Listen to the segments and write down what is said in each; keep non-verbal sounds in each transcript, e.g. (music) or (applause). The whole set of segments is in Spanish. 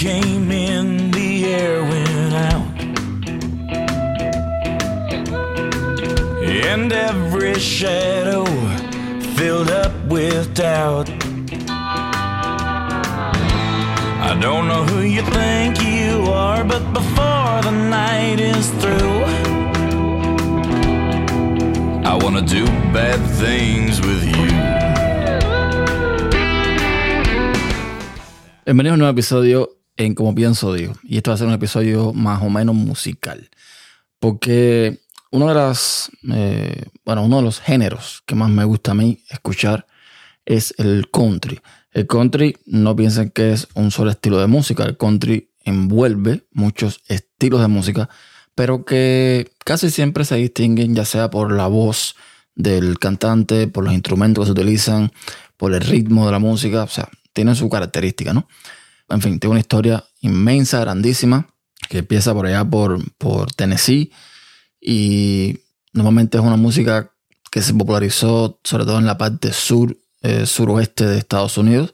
came in, the air went out. And every shadow filled up with doubt. I don't know who you think you are, but before the night is through, I wanna do bad things with you. Bienvenidos a un nuevo episodio en Como Pienso Dios. Y esto va a ser un episodio más o menos musical. Porque uno de las, eh, bueno, uno de los géneros que más me gusta a mí escuchar es el country. El country no piensen que es un solo estilo de música. El country envuelve muchos estilos de música, pero que casi siempre se distinguen ya sea por la voz del cantante, por los instrumentos que se utilizan, por el ritmo de la música. O sea, tienen su característica, ¿no? En fin, tiene una historia inmensa, grandísima, que empieza por allá por, por Tennessee y normalmente es una música que se popularizó sobre todo en la parte sur, eh, suroeste de Estados Unidos.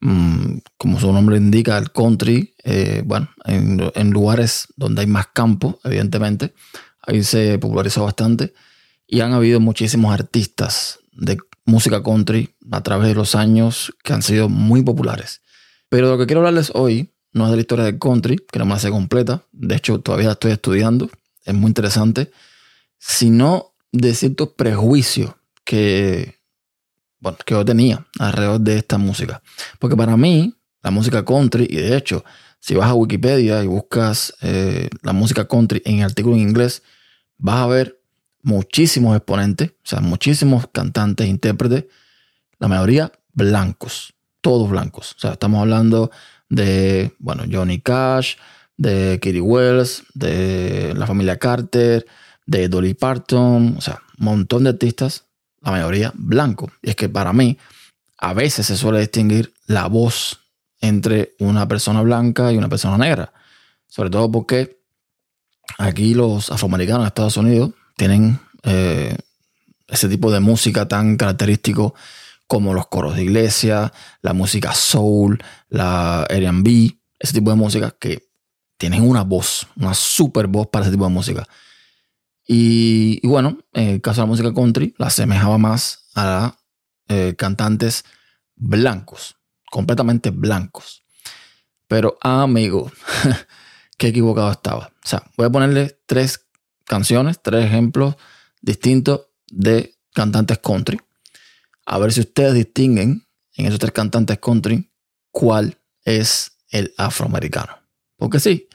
Mm, como su nombre indica, el country, eh, bueno, en, en, lugares donde hay más campo, evidentemente, ahí se popularizó bastante y han habido muchísimos artistas de música country a través de los años que han sido muy populares. Pero lo que quiero hablarles hoy no es de la historia del country, que no me hace completa, de hecho todavía la estoy estudiando, es muy interesante, sino de ciertos prejuicios que, bueno, que yo tenía alrededor de esta música. Porque para mí, la música country, y de hecho, si vas a Wikipedia y buscas eh, la música country en el artículo en inglés, vas a ver muchísimos exponentes, o sea, muchísimos cantantes, intérpretes, la mayoría blancos, todos blancos. O sea, estamos hablando de, bueno, Johnny Cash, de Kitty Wells, de la familia Carter, de Dolly Parton, o sea, un montón de artistas, la mayoría blancos. Y es que para mí, a veces se suele distinguir la voz entre una persona blanca y una persona negra. Sobre todo porque aquí los afroamericanos de Estados Unidos tienen eh, ese tipo de música tan característico como los coros de iglesia, la música soul, la R&B, ese tipo de música que tienen una voz, una super voz para ese tipo de música. Y, bueno, en el caso de la música country, la asemejaba más a eh, cantantes blancos, completamente blancos. Pero amigo, (laughs) qué equivocado estaba. O sea, voy a ponerle tres canciones, tres ejemplos distintos de cantantes country. A ver si ustedes distinguen en esos tres cantantes country cuál es el afroamericano. Porque sí,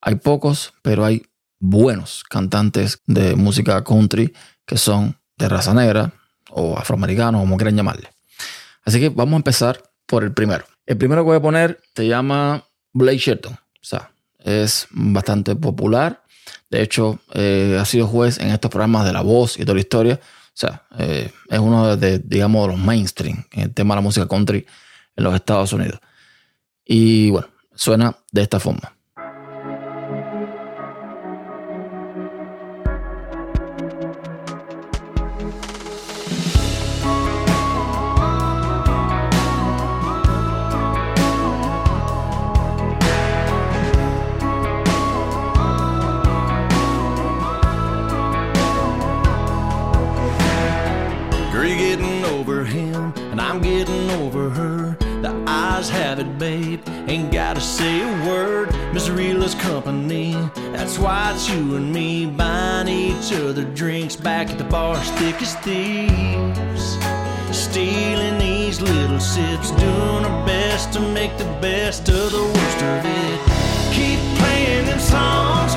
hay pocos, pero hay buenos cantantes de música country que son de raza negra o afroamericanos, como quieran llamarle. Así que vamos a empezar por el primero. El primero que voy a poner se llama Blake Shelton. O sea, es bastante popular. De hecho, eh, ha sido juez en estos programas de La Voz y toda la historia. O sea, eh, es uno de, digamos, de los mainstream en el tema de la música country en los Estados Unidos. Y bueno, suena de esta forma. Ain't gotta say a word, Miss Reela's company. That's why it's you and me buying each other drinks back at the bar, thick as thieves. Stealing these little sips, doing our best to make the best of the worst of it. Keep playing them songs,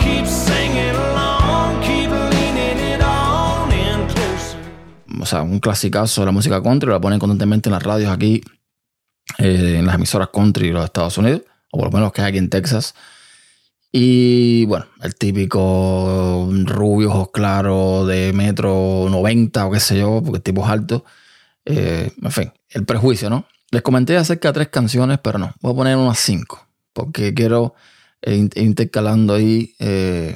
O sea, un clasicazo de la música country, la ponen constantemente en las radios aquí eh, en las emisoras country de los Estados Unidos, o por lo menos que hay aquí en Texas. Y bueno, el típico rubio, ojos claros, de metro 90 o qué sé yo, porque el tipo es alto. Eh, en fin, el prejuicio, ¿no? Les comenté acerca de tres canciones, pero no, voy a poner unas cinco, porque quiero ir intercalando ahí eh,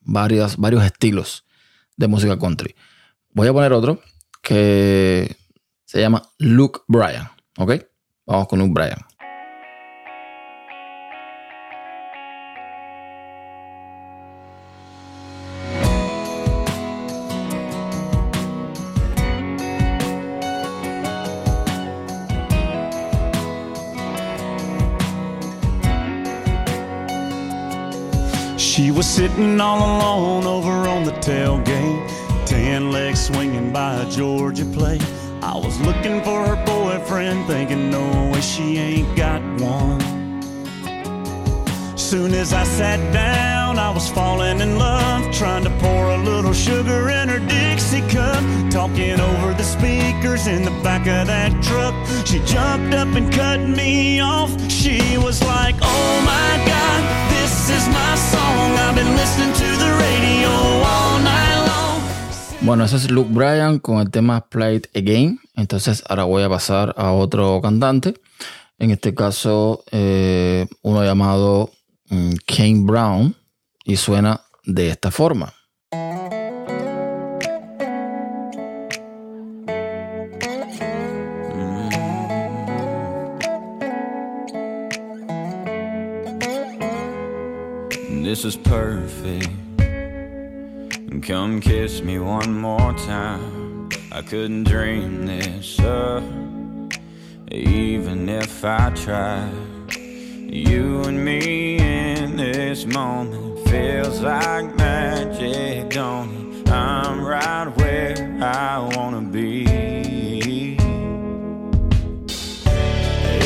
varios, varios estilos de música country. Voy a poner otro que se llama Luke Bryan, ¿ok? Vamos con Luke Bryan. She was sitting all alone over on the tailgate ten legs swinging by a Georgia plate. I was looking for her boyfriend, thinking, no way she ain't got one. Soon as I sat down, I was falling in love, trying to pour a little sugar in her Dixie cup, talking over the speakers in the back of that truck. She jumped up and cut me off. She was like, Oh my God, this is my song. I've been listening to the radio all night. Bueno, ese es Luke Bryan con el tema Play It Again. Entonces ahora voy a pasar a otro cantante. En este caso, eh, uno llamado mm, Kane Brown. Y suena de esta forma. This is perfect. Come kiss me one more time. I couldn't dream this up, even if I tried. You and me in this moment feels like magic, don't it? I'm right where I wanna be.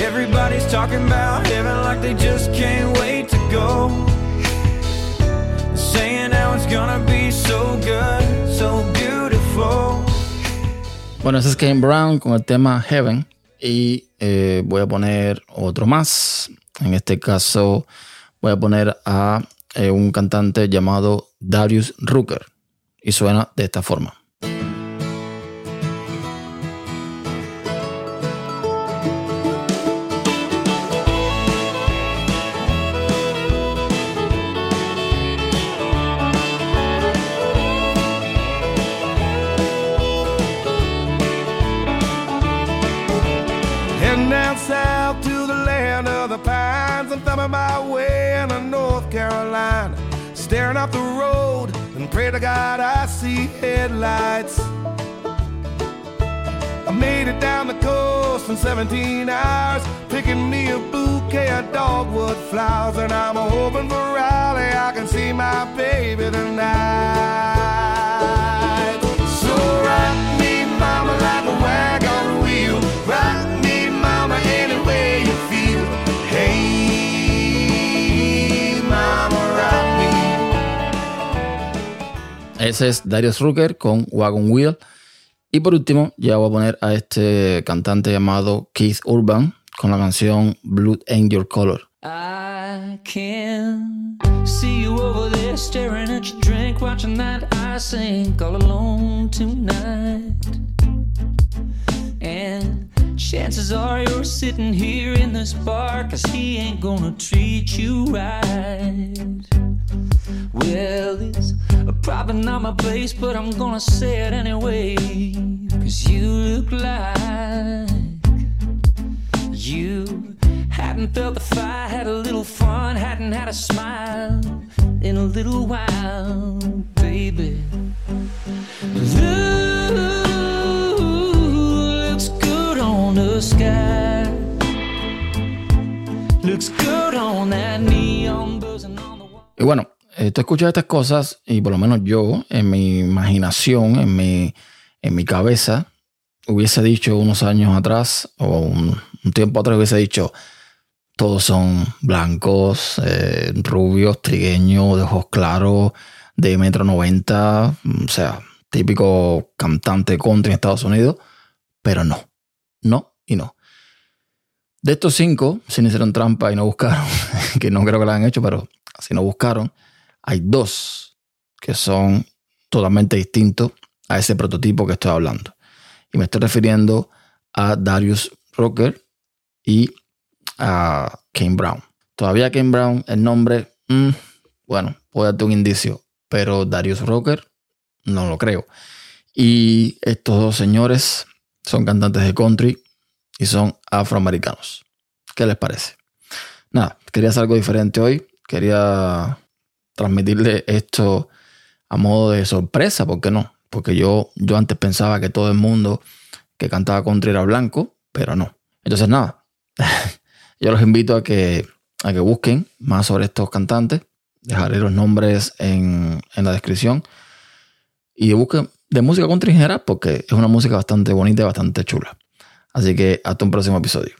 Everybody's talking about heaven like they just can't wait to go. Saying how it's gonna be Bueno, ese es Kane Brown con el tema Heaven. Y eh, voy a poner otro más. En este caso, voy a poner a eh, un cantante llamado Darius Rucker. Y suena de esta forma. To God I see headlights. I made it down the coast in 17 hours, picking me a bouquet of dogwood flowers. And I'm hoping for Raleigh I can see my baby tonight. Ese es Darius Rucker con Wagon Wheel. Y por último, ya voy a poner a este cantante llamado Keith Urban con la canción Blood Ain't Your Color. I can see you over there staring at your drink, watching that I sink all alone tonight. And chances are you're sitting here in this bar, cause he ain't gonna treat you right. It's probably not my place, but I'm gonna say it anyway. Cause you look like you hadn't felt the fire, had a little fun, hadn't had a smile in a little while, baby. Blue looks good on the sky. Looks good on that neon buzzing on the wall. Bueno, eh, tú escuchas estas cosas y por lo menos yo, en mi imaginación, en mi, en mi cabeza, hubiese dicho unos años atrás o un, tiempo atrás, hubiese dicho, todos son blancos, eh, rubios, trigueños, de ojos claros, de metro noventa, o sea, típico cantante country en Estados Unidos, pero no, no y no. De estos cinco, si no hicieron trampa y no buscaron, (laughs) que no creo que lo hayan hecho, pero si no buscaron, hay dos que son totalmente distintos a ese prototipo que estoy hablando. Y me estoy refiriendo a Darius Rucker y a Kane Brown. Todavía Kane Brown, el nombre, mm, bueno, puedo darte un indicio, pero Darius Rucker no lo creo. Y estos dos señores son cantantes de country y son afroamericanos. ¿Qué les parece? Nada, quería hacer algo diferente hoy. Quería transmitirle esto a modo de sorpresa, ¿por qué no? Porque yo, yo antes pensaba que todo el mundo que cantaba country era blanco, pero no. Entonces nada, (laughs) yo los invito a que, a que busquen más sobre estos cantantes Dejaré los nombres en, en la descripción. Y busquen de música country en general porque es una música bastante bonita y bastante chula. Así que hasta un próximo episodio.